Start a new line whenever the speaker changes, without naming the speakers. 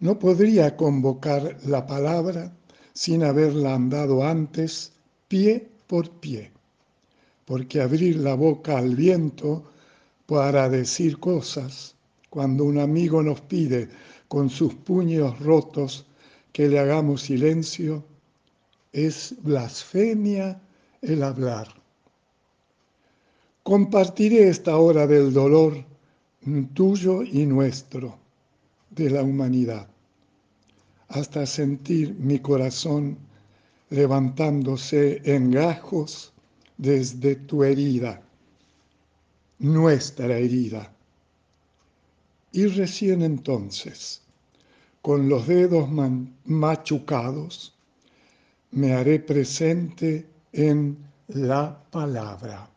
No podría convocar la palabra sin haberla andado antes pie por pie, porque abrir la boca al viento para decir cosas cuando un amigo nos pide con sus puños rotos que le hagamos silencio, es blasfemia el hablar. Compartiré esta hora del dolor tuyo y nuestro, de la humanidad, hasta sentir mi corazón levantándose en gajos desde tu herida, nuestra herida. Y recién entonces, con los dedos machucados, me haré presente en la palabra.